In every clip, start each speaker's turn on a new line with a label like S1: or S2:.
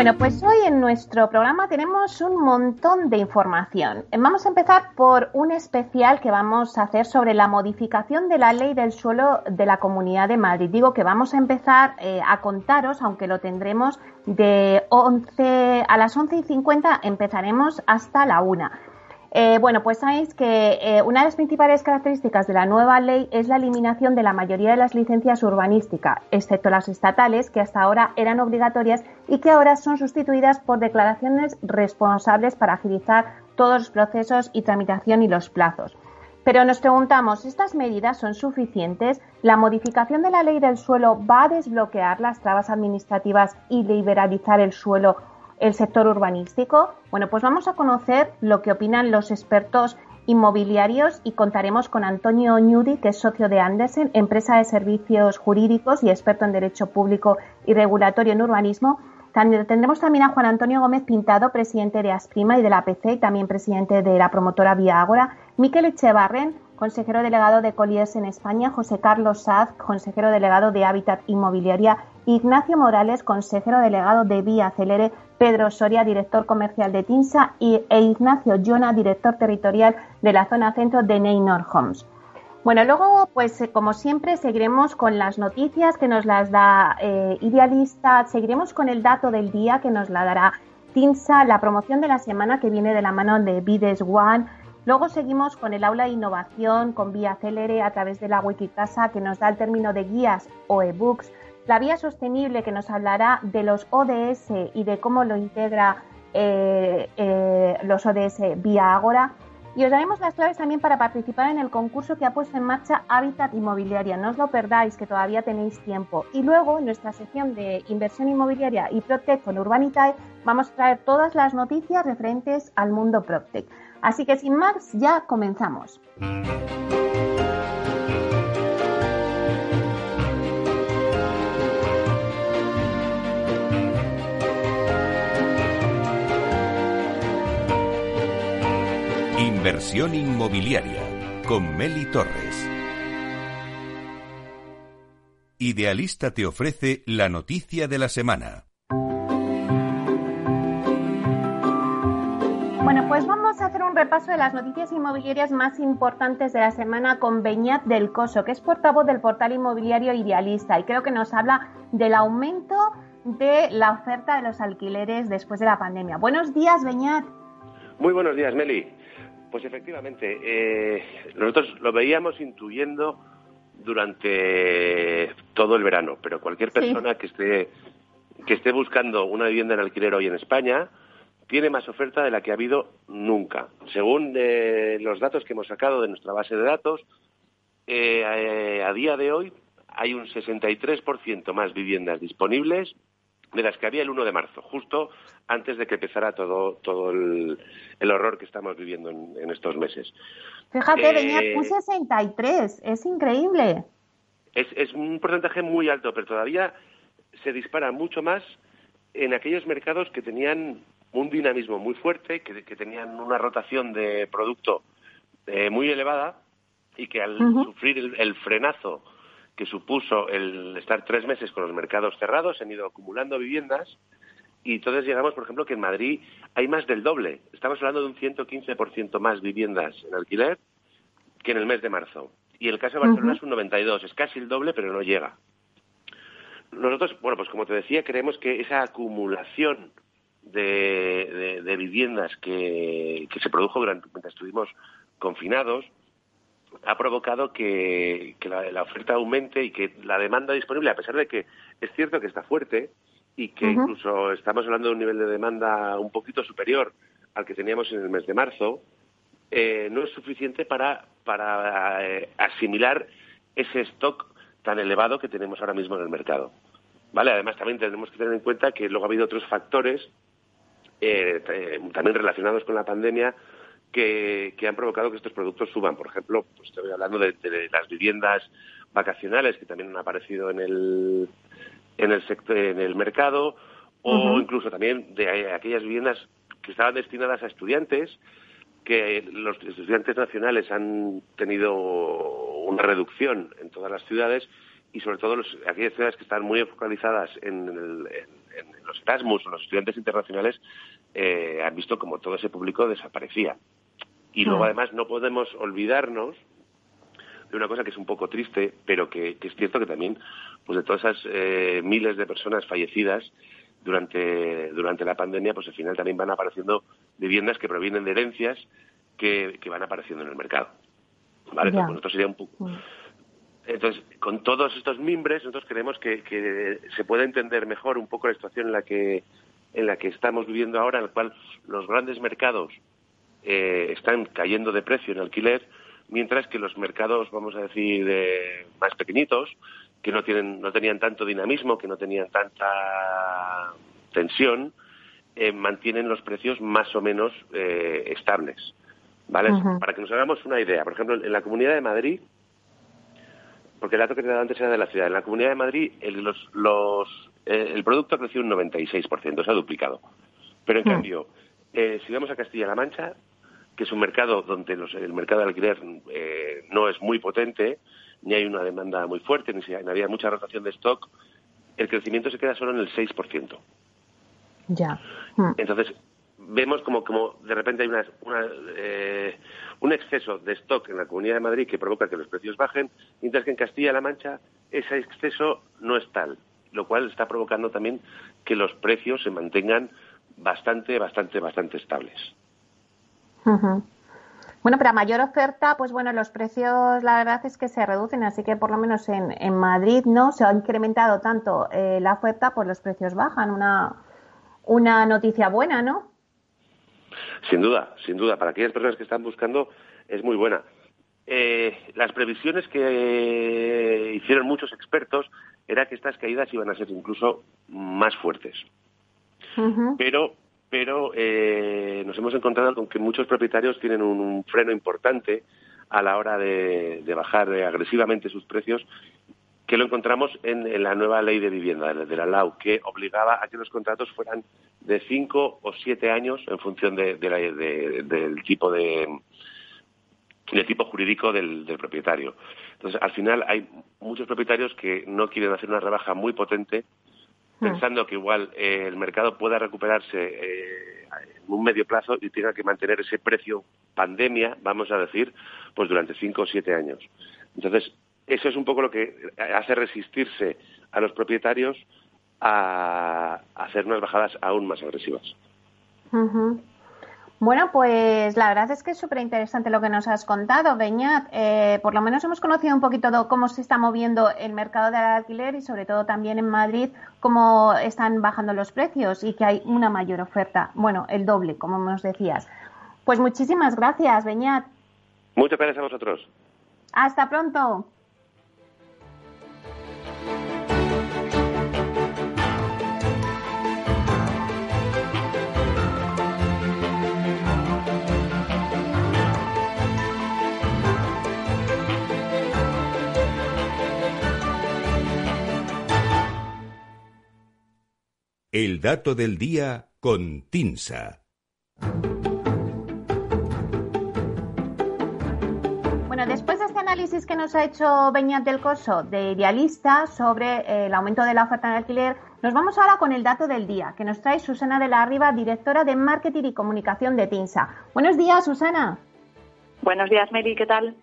S1: Bueno, pues hoy en nuestro programa tenemos un montón de información. Vamos a empezar por un especial que vamos a hacer sobre la modificación de la ley del suelo de la Comunidad de Madrid. Digo que vamos a empezar eh, a contaros, aunque lo tendremos de 11 a las 11 y 50, empezaremos hasta la 1. Eh, bueno, pues sabéis que eh, una de las principales características de la nueva ley es la eliminación de la mayoría de las licencias urbanísticas, excepto las estatales, que hasta ahora eran obligatorias y que ahora son sustituidas por declaraciones responsables para agilizar todos los procesos y tramitación y los plazos. Pero nos preguntamos, ¿estas medidas son suficientes? ¿La modificación de la ley del suelo va a desbloquear las trabas administrativas y liberalizar el suelo el sector urbanístico? Bueno, pues vamos a conocer lo que opinan los expertos inmobiliarios y contaremos con Antonio Ñudi, que es socio de Andersen, empresa de servicios jurídicos y experto en derecho público y regulatorio en urbanismo. Tendremos también a Juan Antonio Gómez Pintado, presidente de Asprima y de la PC y también presidente de la promotora Vía Ágora. Miquel Echevarren, consejero delegado de Colliers en España, José Carlos Saz, consejero delegado de Hábitat Inmobiliaria, Ignacio Morales, consejero delegado de Vía Celere, Pedro Soria, director comercial de TINSA, y, e Ignacio Jona, director territorial de la zona centro de Neynor Homes. Bueno, luego, pues eh, como siempre, seguiremos con las noticias que nos las da eh, Idealista, seguiremos con el dato del día que nos la dará TINSA, la promoción de la semana que viene de la mano de Bides One, Luego seguimos con el aula de innovación, con Vía Célere a través de la Wikicasa que nos da el término de guías o ebooks. La vía sostenible que nos hablará de los ODS y de cómo lo integra eh, eh, los ODS vía Ágora. Y os daremos las claves también para participar en el concurso que ha puesto en marcha Hábitat Inmobiliaria. No os lo perdáis, que todavía tenéis tiempo. Y luego, en nuestra sección de inversión inmobiliaria y Protec con Urbanitae, vamos a traer todas las noticias referentes al mundo Protec. Así que sin más, ya comenzamos.
S2: Inversión inmobiliaria con Meli Torres. Idealista te ofrece la noticia de la semana.
S1: Bueno, pues vamos a hacer un repaso de las noticias inmobiliarias más importantes de la semana con Beñat del Coso, que es portavoz del portal inmobiliario Idealista y creo que nos habla del aumento de la oferta de los alquileres después de la pandemia. Buenos días, Beñat.
S3: Muy buenos días, Meli. Pues efectivamente, eh, nosotros lo veíamos intuyendo durante todo el verano, pero cualquier persona que esté que esté buscando una vivienda en alquiler hoy en España, tiene más oferta de la que ha habido nunca. Según eh, los datos que hemos sacado de nuestra base de datos, eh, eh, a día de hoy hay un 63% más viviendas disponibles de las que había el 1 de marzo, justo antes de que empezara todo, todo el, horror que estamos viviendo en, estos meses.
S1: Fíjate, venía un 63, es increíble.
S3: Es, es un porcentaje muy alto, pero todavía se dispara mucho más en aquellos mercados que tenían un dinamismo muy fuerte, que, tenían una rotación de producto eh, muy elevada y que al sufrir el, frenazo que supuso el estar tres meses con los mercados cerrados, se han ido acumulando viviendas y entonces llegamos, por ejemplo, que en Madrid hay más del doble. Estamos hablando de un 115% más viviendas en alquiler que en el mes de marzo. y el caso de Barcelona es un 92, es casi el doble, pero no llega. Nosotros, bueno, pues como te decía, creemos que esa acumulación de, viviendas que, se produjo durante mientras estuvimos confinados ha provocado que, la, oferta aumente y que la demanda disponible, a pesar de que es cierto que está fuerte y que incluso estamos hablando de un nivel de demanda un poquito superior al que teníamos en el mes de marzo, eh, no es suficiente para, para eh, asimilar ese stock tan elevado que tenemos ahora mismo en el mercado. ¿Vale? Además, también tenemos que tener en cuenta que luego ha habido otros factores eh, también relacionados con la pandemia que, han provocado que estos productos suban. Por ejemplo, pues estoy hablando de, las viviendas vacacionales que también han aparecido en el, en el, sector, en el mercado o incluso también de aquellas viviendas que estaban destinadas a estudiantes que los estudiantes nacionales han tenido una reducción en todas las ciudades y sobre todo los, aquellas ciudades que están muy focalizadas en, los Erasmus o los estudiantes internacionales eh, han visto como todo ese público desaparecía. Y luego además no podemos olvidarnos de una cosa que es un poco triste, pero que, es cierto que también, pues de todas esas eh, miles de personas fallecidas durante, durante la pandemia, pues al final también van apareciendo viviendas que provienen de herencias que, van apareciendo en el mercado. ¿Vale? Entonces, sería un poco... Mm. Entonces, con todos estos mimbres, nosotros creemos que, se puede entender mejor un poco la situación en la que en la que estamos viviendo ahora, en la cual los grandes mercados eh, están cayendo de precio en alquiler, mientras que los mercados, vamos a decir, más pequeñitos, que no tienen, no tenían tanto dinamismo, que no tenían tanta tensión, eh, mantienen los precios más o menos eh, estables. ¿Vale? Para que nos hagamos una idea, por ejemplo, en la Comunidad de Madrid, porque el dato que te dado antes era de la ciudad, en la Comunidad de Madrid el, los, los, eh, el producto ha crecido un 96%, se ha duplicado. Pero en cambio, si vamos a Castilla-La Mancha, que es un mercado donde el mercado de alquiler no es muy potente, ni hay una demanda muy fuerte, ni, si había mucha rotación de stock, el crecimiento se queda solo en el 6%.
S1: Ya.
S3: Hmm. Entonces, vemos como, como de repente hay una, eh, un exceso de stock en la Comunidad de Madrid que provoca que los precios bajen, mientras que en Castilla-La Mancha ese exceso no es tal, lo cual está provocando también que los precios se mantengan bastante, bastante, bastante estables.
S1: Bueno, pero a mayor oferta, pues bueno, los precios la verdad es que se reducen, así que por lo menos en, en Madrid no se ha incrementado tanto eh, la oferta, pues los precios bajan. Una, una noticia buena, ¿no?
S3: Sin duda, sin duda. Para aquellas personas que están buscando es muy buena. Eh, las previsiones que hicieron muchos expertos era que estas caídas iban a ser incluso más fuertes. Pero pero eh, nos hemos encontrado con que muchos propietarios tienen un, freno importante a la hora de, bajar agresivamente sus precios, que lo encontramos en, la nueva ley de vivienda, de la LAU, que obligaba a que los contratos fueran de cinco o siete años en función de, del tipo de del tipo jurídico del, propietario. Entonces, al final hay muchos propietarios que no quieren hacer una rebaja muy potente. Pensando que igual eh, el mercado pueda recuperarse eh, en un medio plazo y tenga que mantener ese precio pandemia, vamos a decir, pues durante cinco o siete años. Entonces, eso es un poco lo que hace resistirse a los propietarios a hacer unas bajadas aún más agresivas.
S1: Bueno, pues la verdad es que es súper interesante lo que nos has contado, Beñat. Eh, por lo menos hemos conocido un poquito de cómo se está moviendo el mercado del alquiler y sobre todo también en Madrid cómo están bajando los precios y que hay una mayor oferta. Bueno, el doble, como nos decías. Pues muchísimas gracias, Beñat.
S3: Muchas gracias a vosotros.
S1: Hasta pronto.
S2: El dato del día con Tinsa.
S1: Bueno, después de este análisis que nos ha hecho Beñat del Coso de Idealista sobre eh, el aumento de la oferta de alquiler, nos vamos ahora con el dato del día que nos trae Susana de la Riva, directora de Marketing y Comunicación de Tinsa. Buenos días, Susana.
S4: Buenos días, Mary, ¿qué tal?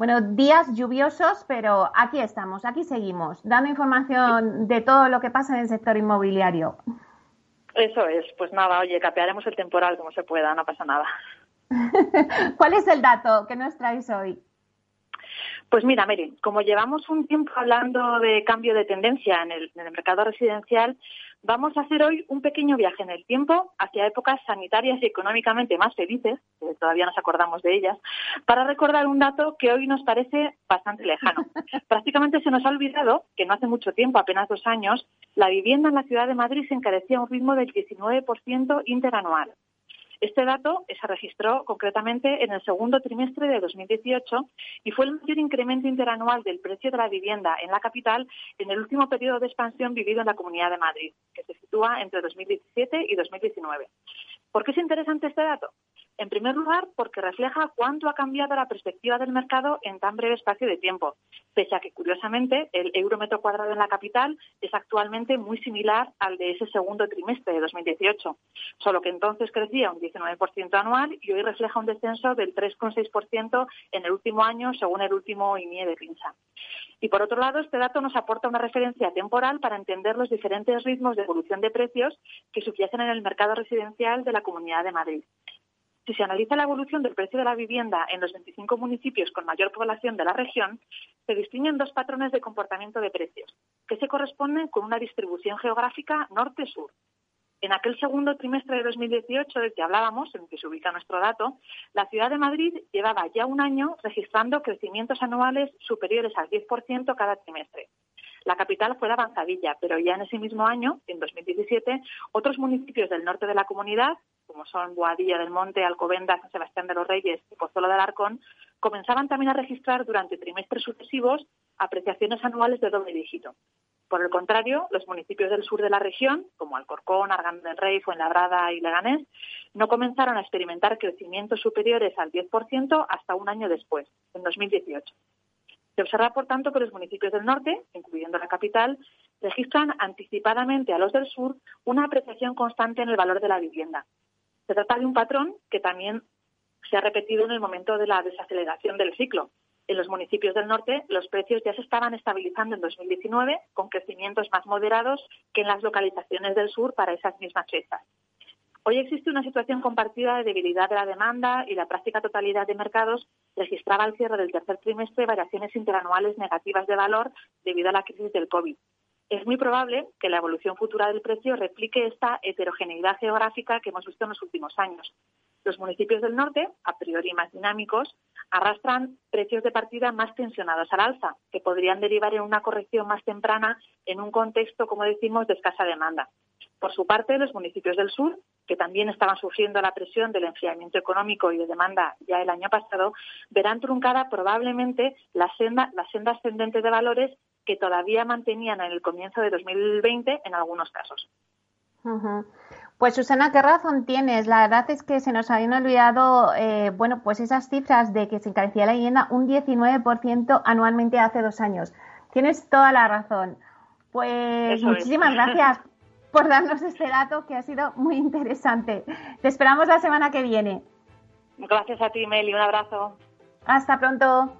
S1: Bueno, días lluviosos, pero aquí estamos, aquí seguimos, dando información de todo lo que pasa en el sector inmobiliario.
S4: Eso es, pues nada, oye, capearemos el temporal como se pueda, no pasa nada.
S1: ¿Cuál es el dato que nos traéis hoy?
S4: Pues mira, Mary, como llevamos un tiempo hablando de cambio de tendencia en el, mercado residencial, vamos a hacer hoy un pequeño viaje en el tiempo hacia épocas sanitarias y económicamente más felices, que todavía nos acordamos de ellas, para recordar un dato que hoy nos parece bastante lejano. Prácticamente se nos ha olvidado que no hace mucho tiempo, apenas dos años, la vivienda en la ciudad de Madrid se encarecía a un ritmo del 19% interanual. Este dato se registró concretamente en el segundo trimestre de 2018 y fue el mayor incremento interanual del precio de la vivienda en la capital en el último periodo de expansión vivido en la Comunidad de Madrid, que se sitúa entre 2017 y 2019. ¿Por qué es interesante este dato? En primer lugar, porque refleja cuánto ha cambiado la perspectiva del mercado en tan breve espacio de tiempo, pese a que, curiosamente, el euro metro cuadrado en la capital es actualmente muy similar al de ese segundo trimestre de 2018, solo que entonces crecía un 19% anual y hoy refleja un descenso del 3,6% en el último año, según el último INIE de PINSA. Y por otro lado, este dato nos aporta una referencia temporal para entender los diferentes ritmos de evolución de precios que subyacen en el mercado residencial de la Comunidad de Madrid. Si se analiza la evolución del precio de la vivienda en los 25 municipios con mayor población de la región, se distinguen dos patrones de comportamiento de precios, que se corresponden con una distribución geográfica norte-sur. En aquel segundo trimestre de 2018 del que hablábamos, en el que se ubica nuestro dato, la ciudad de Madrid llevaba ya un año registrando crecimientos anuales superiores al 10% cada trimestre. La capital fue la avanzadilla, pero ya en ese mismo año, en 2017, otros municipios del norte de la comunidad, como son Boadilla del Monte, Alcobendas, San Sebastián de los Reyes y Pozuelo del Arcón, comenzaban también a registrar durante trimestres sucesivos apreciaciones anuales de doble dígito. Por el contrario, los municipios del sur de la región, como Alcorcón, Arganda del Rey, Fuenlabrada y Leganés, no comenzaron a experimentar crecimientos superiores al 10% hasta un año después, en 2018. Se observa, por tanto, que los municipios del norte, incluyendo la capital, registran anticipadamente a los del sur una apreciación constante en el valor de la vivienda, se trata de un patrón que también se ha repetido en el momento de la desaceleración del ciclo. En los municipios del norte, los precios ya se estaban estabilizando en 2019, con crecimientos más moderados que en las localizaciones del sur para esas mismas fechas. Hoy existe una situación compartida de debilidad de la demanda y la práctica totalidad de mercados registraba al cierre del tercer trimestre variaciones interanuales negativas de valor debido a la crisis del COVID es muy probable que la evolución futura del precio replique esta heterogeneidad geográfica que hemos visto en los últimos años. Los municipios del norte, a priori más dinámicos, arrastran precios de partida más tensionados al alza, que podrían derivar en una corrección más temprana en un contexto, como decimos, de escasa demanda. Por su parte, los municipios del sur, que también estaban sufriendo la presión del enfriamiento económico y de demanda ya el año pasado, verán truncada probablemente la senda, la senda ascendente de valores que todavía mantenían en el comienzo de 2020 en algunos casos.
S1: Pues Susana, ¿qué razón tienes? La verdad es que se nos habían olvidado, eh, bueno, pues esas cifras de que se encarecía la vivienda un 19% anualmente hace dos años. Tienes toda la razón. Pues muchísimas gracias por darnos este dato que ha sido muy interesante. Te esperamos la semana que viene.
S4: Gracias a ti, Meli. Un abrazo.
S1: Hasta pronto.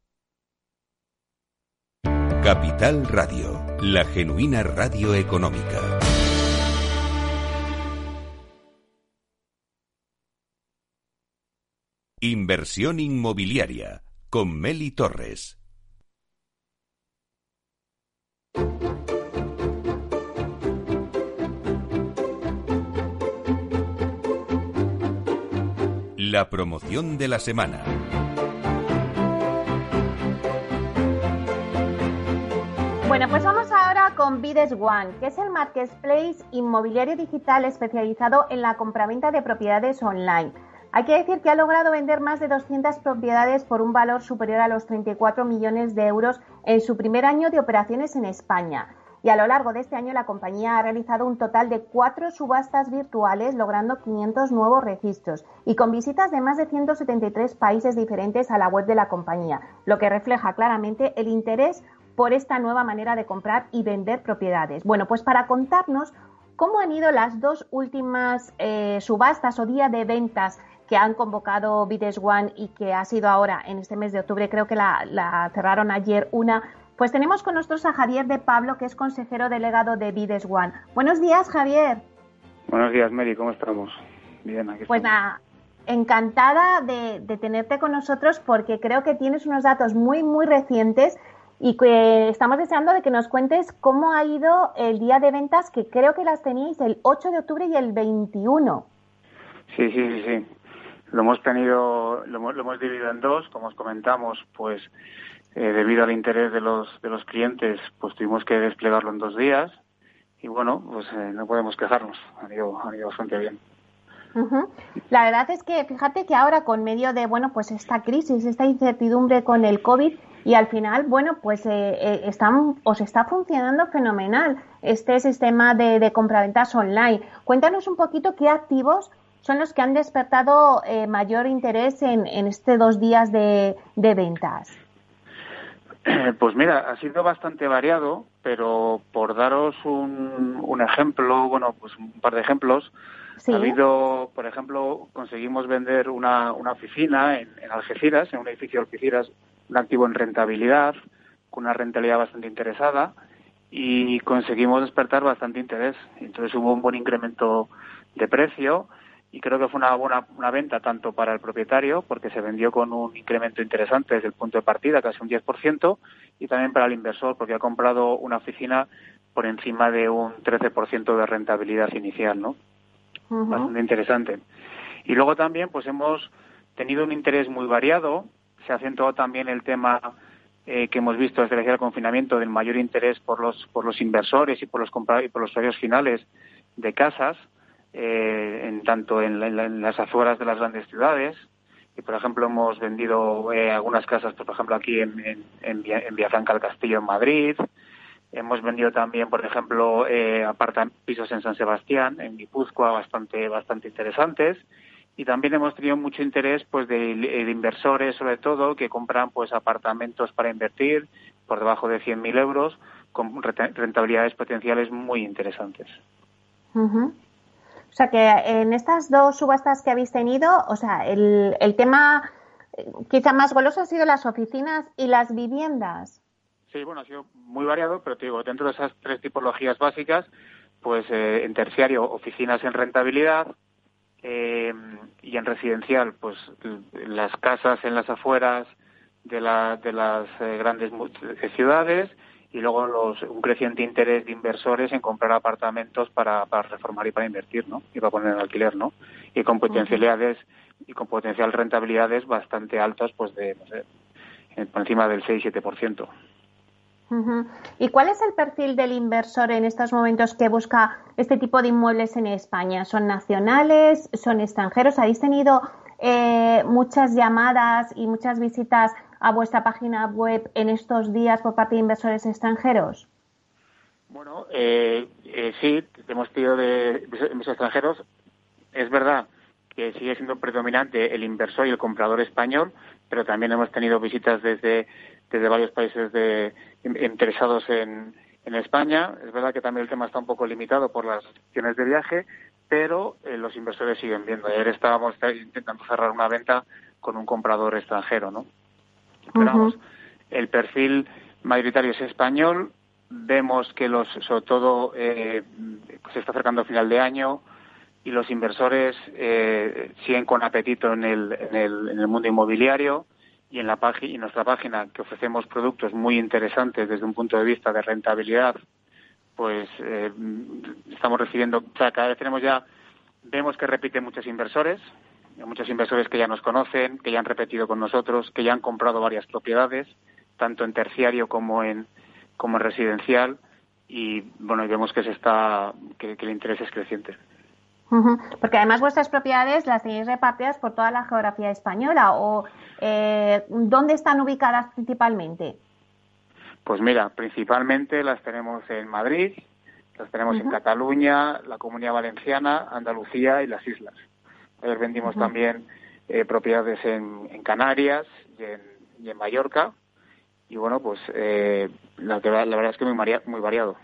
S2: Capital Radio, la genuina radio económica. Inversión inmobiliaria con Meli Torres. La promoción de la semana.
S1: Bueno, pues vamos ahora con Bides One, que es el marketplace inmobiliario digital especializado en la compraventa de propiedades online. Hay que decir que ha logrado vender más de 200 propiedades por un valor superior a los 34 millones de euros en su primer año de operaciones en España. Y a lo largo de este año la compañía ha realizado un total de cuatro subastas virtuales, logrando 500 nuevos registros y con visitas de más de 173 países diferentes a la web de la compañía, lo que refleja claramente el interés por esta nueva manera de comprar y vender propiedades. Bueno, pues para contarnos cómo han ido las dos últimas eh, subastas o día de ventas que han convocado Bides One y que ha sido ahora en este mes de octubre, creo que la, cerraron ayer una. Pues tenemos con nosotros a Javier de Pablo, que es consejero delegado de Bides One. Buenos días, Javier.
S5: Buenos días, Mary, ¿cómo estamos?
S1: Bien, aquí Pues nada, encantada de, de, tenerte con nosotros porque creo que tienes unos datos muy, muy recientes y que estamos deseando de que nos cuentes cómo ha ido el día de ventas, que creo que las tenéis el 8 de octubre y el 21.
S5: Sí, sí, sí, sí. Lo hemos tenido, lo hemos, dividido en dos, como os comentamos, pues eh, debido al interés de los de los clientes, pues tuvimos que desplegarlo en dos días y bueno, pues eh, no podemos quejarnos, ha ido, ha ido bastante bien.
S1: La verdad es que fíjate que ahora con medio de bueno pues esta crisis, esta incertidumbre con el COVID y al final bueno pues eh, están, os está funcionando fenomenal este sistema de, de compraventas online. Cuéntanos un poquito qué activos son los que han despertado eh, mayor interés en, en estos dos días de, ventas?
S5: Pues mira, ha sido bastante variado, pero por daros un, un ejemplo, bueno, pues un par de ejemplos, ha habido, por ejemplo, conseguimos vender una, una oficina en, en, Algeciras, en un edificio de Algeciras, un activo en rentabilidad, con una rentabilidad bastante interesada, y conseguimos despertar bastante interés. Entonces hubo un buen incremento de precio y creo que fue una buena una venta tanto para el propietario, porque se vendió con un incremento interesante desde el punto de partida, casi un 10%, y también para el inversor, porque ha comprado una oficina por encima de un 13% de rentabilidad inicial, ¿no? Bastante interesante. Y luego también, pues hemos tenido un interés muy variado, se ha acentuado también el tema eh, que hemos visto desde el confinamiento del mayor interés por los, por los inversores y por los, y por los usuarios finales de casas, eh, en tanto en, las afueras de las grandes ciudades. Y, por ejemplo, hemos vendido eh, algunas casas, por ejemplo, aquí en, en, en, Castillo, en Madrid. Hemos vendido también, por ejemplo, eh, pisos en San Sebastián, en Guipúzcoa, bastante, bastante interesantes. Y también hemos tenido mucho interés pues de, inversores, sobre todo, que compran pues apartamentos para invertir por debajo de 100.000 euros con rentabilidades potenciales muy interesantes.
S1: O sea que en estas dos subastas que habéis tenido, o sea, el, el tema eh, quizá más goloso ha sido las oficinas y las viviendas.
S5: Sí, bueno, ha sido muy variado, pero te digo, dentro de esas tres tipologías básicas, pues eh, en terciario, oficinas en rentabilidad, eh, y en residencial, pues las casas en las afueras de, la, de las grandes ciudades y luego los, un creciente interés de inversores en comprar apartamentos para, para reformar y para invertir, ¿no? Y para poner en alquiler, ¿no? Y con potencialidades y con potencial rentabilidades bastante altas, pues de, no sé, por encima del 6-7%.
S1: ¿Y cuál es el perfil del inversor en estos momentos que busca este tipo de inmuebles en España? ¿Son nacionales? ¿Son extranjeros? ¿Habéis tenido eh, muchas llamadas y muchas visitas a vuestra página web en estos días por parte de inversores extranjeros?
S5: Bueno, eh, eh, sí, hemos tenido de inversores extranjeros. Es verdad que sigue siendo predominante el inversor y el comprador español, pero también hemos tenido visitas desde, desde varios países de, interesados en, en España. Es verdad que también el tema está un poco limitado por las opciones de viaje, pero eh, los inversores siguen viendo. Ayer estábamos intentando cerrar una venta con un comprador extranjero, ¿no? Pero el perfil mayoritario es español. Vemos que los, sobre todo, eh, se está acercando a final de año y los inversores eh, siguen con apetito en el, en el, en el mundo inmobiliario y en la página, en nuestra página que ofrecemos productos muy interesantes desde un punto de vista de rentabilidad, pues eh, estamos recibiendo, o sea, cada vez tenemos ya, vemos que repiten muchos inversores, hay muchos inversores que ya nos conocen, que ya han repetido con nosotros, que ya han comprado varias propiedades, tanto en terciario como en, como en residencial, y bueno, vemos que se está, que, el interés es creciente.
S1: Porque además vuestras propiedades las tenéis repartidas por toda la geografía española o eh, ¿dónde están ubicadas principalmente?
S5: Pues mira, principalmente las tenemos en Madrid, las tenemos en Cataluña, la Comunidad Valenciana, Andalucía y las islas. Ayer vendimos también eh, propiedades en, Canarias y en, Mallorca. Y bueno, pues eh, la, la, verdad es que muy, muy variado.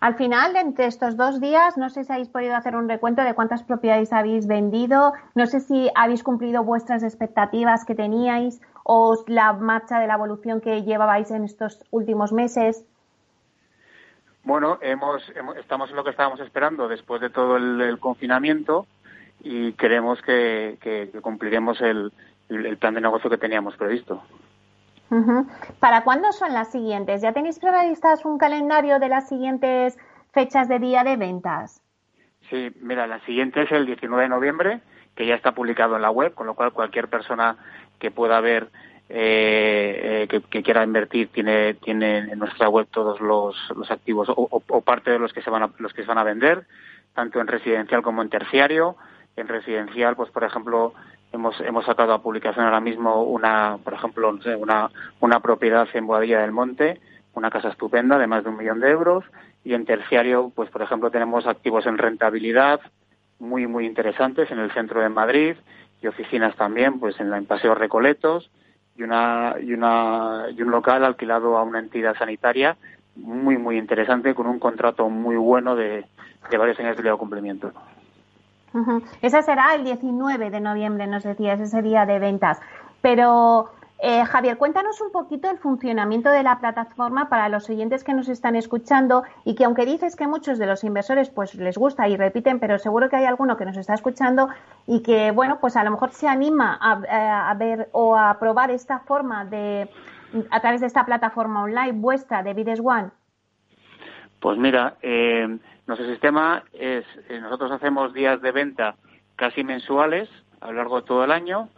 S1: Al final, entre estos dos días, no sé si habéis podido hacer un recuento de cuántas propiedades habéis vendido, no sé si habéis cumplido vuestras expectativas que teníais o la marcha de la evolución que llevabais en estos últimos meses.
S5: Bueno, hemos, estamos en lo que estábamos esperando después de todo el, confinamiento y creemos que, cumpliremos el, plan de negocio que teníamos previsto.
S1: ¿Para cuándo son las siguientes? ¿Ya tenéis previstas un calendario de las siguientes fechas de día de ventas?
S5: Sí, mira, la siguiente es el 19 de noviembre, que ya está publicado en la web, con lo cual cualquier persona que pueda ver eh, eh, que, quiera invertir tiene, tiene en nuestra web todos los, los activos o, parte de los que se van a, los que se van a vender, tanto en residencial como en terciario. En residencial, pues por ejemplo, hemos, hemos sacado a publicación ahora mismo una, por ejemplo, una, una propiedad en Boadilla del Monte, una casa estupenda de más de un millón de euros. Y en terciario, pues por ejemplo, tenemos activos en rentabilidad muy, muy interesantes en el centro de Madrid y oficinas también, pues en, la, en Paseo Recoletos y, una, y, una, y un local alquilado a una entidad sanitaria muy, muy interesante con un contrato muy bueno de, de varios años de cumplimiento.
S1: Ese será el 19 de noviembre, nos decías, ese día de ventas. Pero eh, Javier, cuéntanos un poquito el funcionamiento de la plataforma para los oyentes que nos están escuchando y que aunque dices que muchos de los inversores pues les gusta y repiten, pero seguro que hay alguno que nos está escuchando y que bueno pues a lo mejor se anima a, ver o a probar esta forma de a través de esta plataforma online vuestra de Vides One.
S5: Pues mira, eh, nuestro sistema es eh, nosotros hacemos días de venta casi mensuales a lo largo de todo el año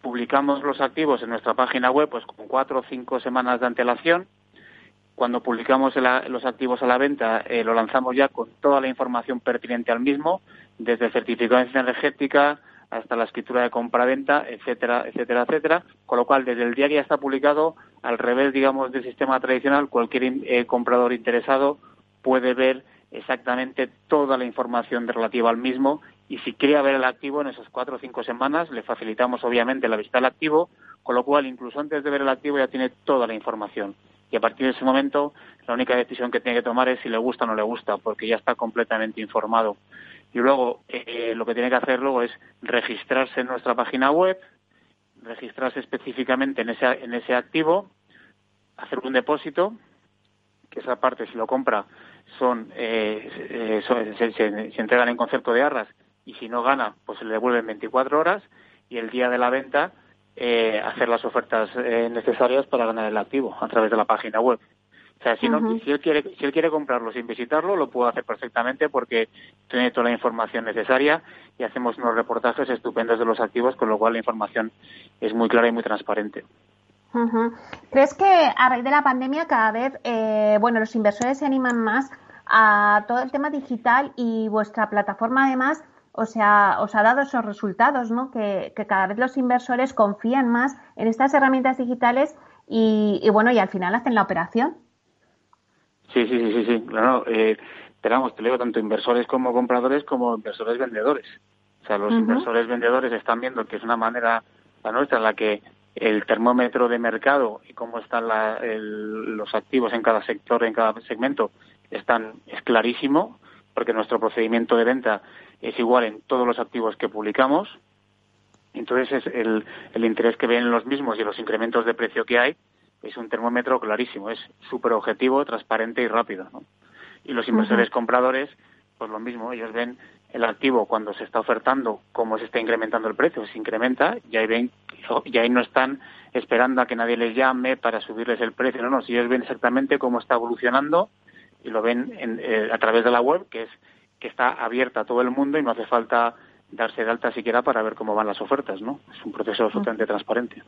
S5: publicamos los activos en nuestra página web pues con cuatro o cinco semanas de antelación. Cuando publicamos los activos a la venta, eh, lo lanzamos ya con toda la información pertinente al mismo, desde certificado energética hasta la escritura de compra-venta, etcétera, etcétera, etcétera. Con lo cual, desde el día que ya está publicado, al revés, digamos, del sistema tradicional, cualquier eh, comprador interesado puede ver exactamente toda la información relativa al mismo y si quiere ver el activo en esas cuatro o cinco semanas, le facilitamos obviamente la visita al activo, con lo cual incluso antes de ver el activo ya tiene toda la información. Y a partir de ese momento, la única decisión que tiene que tomar es si le gusta o no le gusta, porque ya está completamente informado. Y luego, eh, lo que tiene que hacer luego es registrarse en nuestra página web, registrarse específicamente en ese, en ese activo, hacer un depósito, que esa parte, si lo compra, son, eh, eh, se, se, entregan en concepto de arras y si no gana, pues se le devuelven 24 horas y el día de la venta eh, hacer las ofertas eh, necesarias para ganar el activo a través de la página web. O sea, si, no, si, él quiere, si él quiere comprarlo sin visitarlo, lo puede hacer perfectamente porque tiene toda la información necesaria y hacemos unos reportajes estupendos de los activos, con lo cual la información es muy clara y muy transparente.
S1: ¿Crees que a raíz de la pandemia cada vez, eh, bueno, los inversores se animan más a todo el tema digital y vuestra plataforma además o sea, os ha dado esos resultados, ¿no? Que, cada vez los inversores confían más en estas herramientas digitales y, bueno, y al final hacen la operación.
S5: Sí, sí, sí, sí, sí. Claro, eh, pero te digo, tanto inversores como compradores como inversores vendedores. O sea, los inversores vendedores están viendo que es una manera, la nuestra, en la que el termómetro de mercado y cómo están los activos en cada sector, en cada segmento, están, es clarísimo, porque nuestro procedimiento de venta es igual en todos los activos que publicamos. Entonces, es el, el interés que ven los mismos y los incrementos de precio que hay es un termómetro clarísimo, es súper objetivo, transparente y rápido. Y los inversores compradores, pues lo mismo, ellos ven el activo cuando se está ofertando, cómo se está incrementando el precio, se incrementa, y ahí ven, y ahí no están esperando a que nadie les llame para subirles el precio, no, no, si ellos ven exactamente cómo está evolucionando y lo ven eh, a través de la web, que es que está abierta a todo el mundo y no hace falta darse de alta siquiera para ver cómo van las ofertas, ¿no? Es un proceso absolutamente transparente.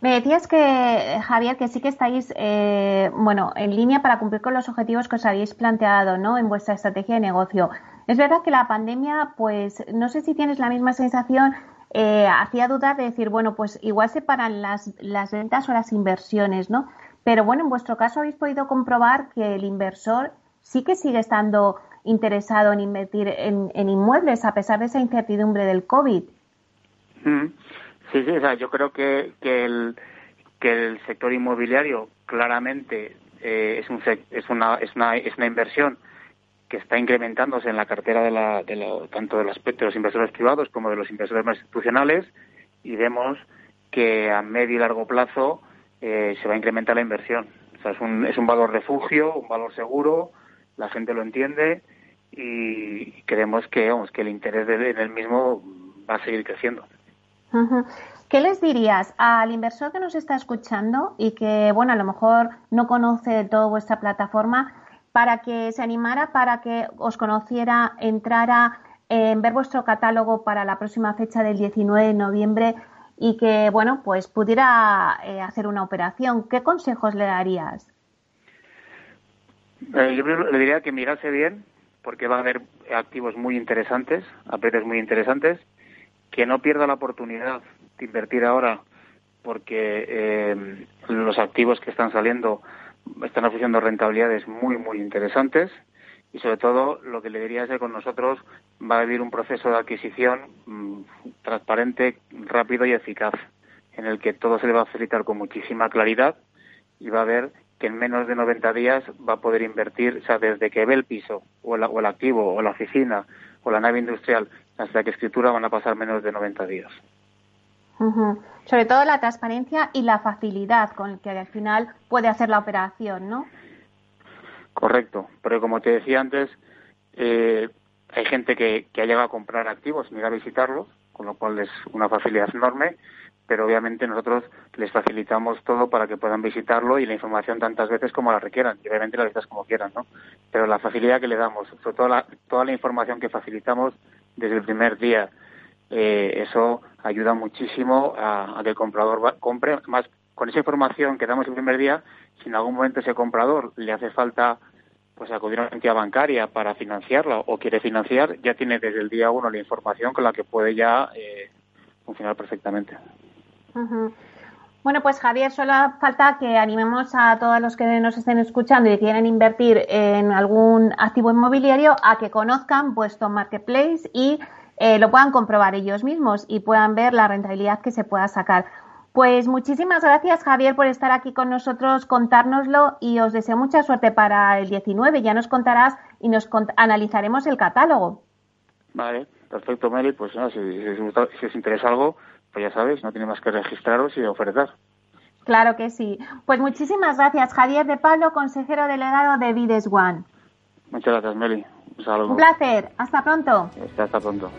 S1: Me decías que, Javier, que sí que estáis, eh, bueno, en línea para cumplir con los objetivos que os habéis planteado, ¿no? En vuestra estrategia de negocio. Es verdad que la pandemia, pues, no sé si tienes la misma sensación, eh, hacía dudar de decir, bueno, pues igual se paran las, las ventas o las inversiones, ¿no? Pero bueno, en vuestro caso habéis podido comprobar que el inversor sí que sigue estando interesado en invertir en, inmuebles a pesar de esa incertidumbre del COVID.
S5: Mm. Sí, sí, o sea, yo creo que, que, el, que el sector inmobiliario claramente eh, es, un, es, una, es, una, es una inversión que está incrementándose en la cartera de, la, de tanto del aspecto de los inversores privados como de los inversores más institucionales y vemos que a medio y largo plazo eh, se va a incrementar la inversión. O sea, es un, es un valor refugio, un valor seguro, la gente lo entiende y creemos que, vamos, que el interés en el mismo va a seguir creciendo.
S1: ¿Qué les dirías al inversor que nos está escuchando y que, bueno, a lo mejor no conoce de todo vuestra plataforma para que se animara, para que os conociera, entrara en ver vuestro catálogo para la próxima fecha del 19 de noviembre y que, bueno, pues pudiera eh, hacer una operación? ¿Qué consejos le darías?
S5: Eh, yo le diría que mirase bien, porque va a haber activos muy interesantes, a muy interesantes, que no pierda la oportunidad de invertir ahora, porque eh, los activos que están saliendo están ofreciendo rentabilidades muy, muy interesantes y sobre todo lo que le diría es que con nosotros va a vivir un proceso de adquisición mm, transparente, rápido y eficaz, en el que todo se le va a facilitar con muchísima claridad y va a ver que en menos de 90 días va a poder invertir, o sea, desde que ve el piso, o, el activo, o la oficina, o la nave industrial, hasta que escritura van a pasar menos de 90 días.
S1: Sobre todo la transparencia y la facilidad con que al final puede hacer la operación, ¿no?
S5: Correcto, pero como te decía antes, eh, hay gente que, que ha llegado a comprar activos sin ir a visitarlos, con lo cual es una facilidad enorme, pero obviamente nosotros les facilitamos todo para que puedan visitarlo y la información tantas veces como la requieran, y obviamente las veces como quieran, ¿no? Pero la facilidad que le damos, sobre todo la, toda la información que facilitamos desde el primer día, eh, eso ayuda muchísimo a, que el comprador compre. Más con esa información que damos el primer día, si en algún momento ese comprador le hace falta pues acudir a una entidad bancaria para financiarla o quiere financiar, ya tiene desde el día uno la información con la que puede ya eh, funcionar perfectamente.
S1: Bueno, pues Javier, solo falta que animemos a todos los que nos estén escuchando y quieren invertir en algún activo inmobiliario a que conozcan vuestro marketplace y eh, lo puedan comprobar ellos mismos y puedan ver la rentabilidad que se pueda sacar. Pues muchísimas gracias, Javier, por estar aquí con nosotros, contárnoslo y os deseo mucha suerte para el 19. Ya nos contarás y nos analizaremos el catálogo.
S5: Vale, perfecto, Meli. Pues si, si, os interesa algo, pues ya sabéis, no tiene más que registraros y ofertar.
S1: Claro que sí. Pues muchísimas gracias, Javier de Pablo, consejero delegado de Vides One.
S5: Muchas gracias, Meli.
S1: Un, Un placer. Hasta pronto.
S5: Hasta pronto.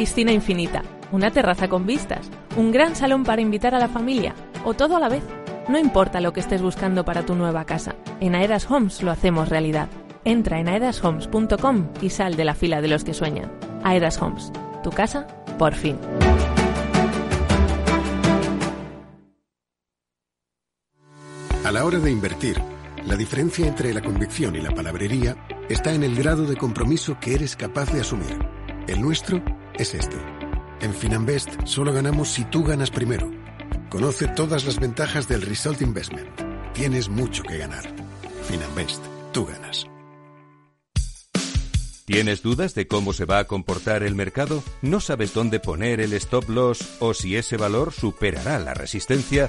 S6: Piscina infinita, una terraza con vistas, un gran salón para invitar a la familia o todo a la vez. No importa lo que estés buscando para tu nueva casa, en Aedas Homes lo hacemos realidad. Entra en aedashomes.com y sal de la fila de los que sueñan. Aedas Homes, tu casa, por fin.
S7: A la hora de invertir, la diferencia entre la convicción y la palabrería está en el grado de compromiso que eres capaz de asumir. El nuestro es este. En Finanbest solo ganamos si tú ganas primero. Conoce todas las ventajas del Result Investment. Tienes mucho que ganar. Finanbest, tú ganas.
S2: ¿Tienes dudas de cómo se va a comportar el mercado? ¿No sabes dónde poner el stop loss o si ese valor superará la resistencia?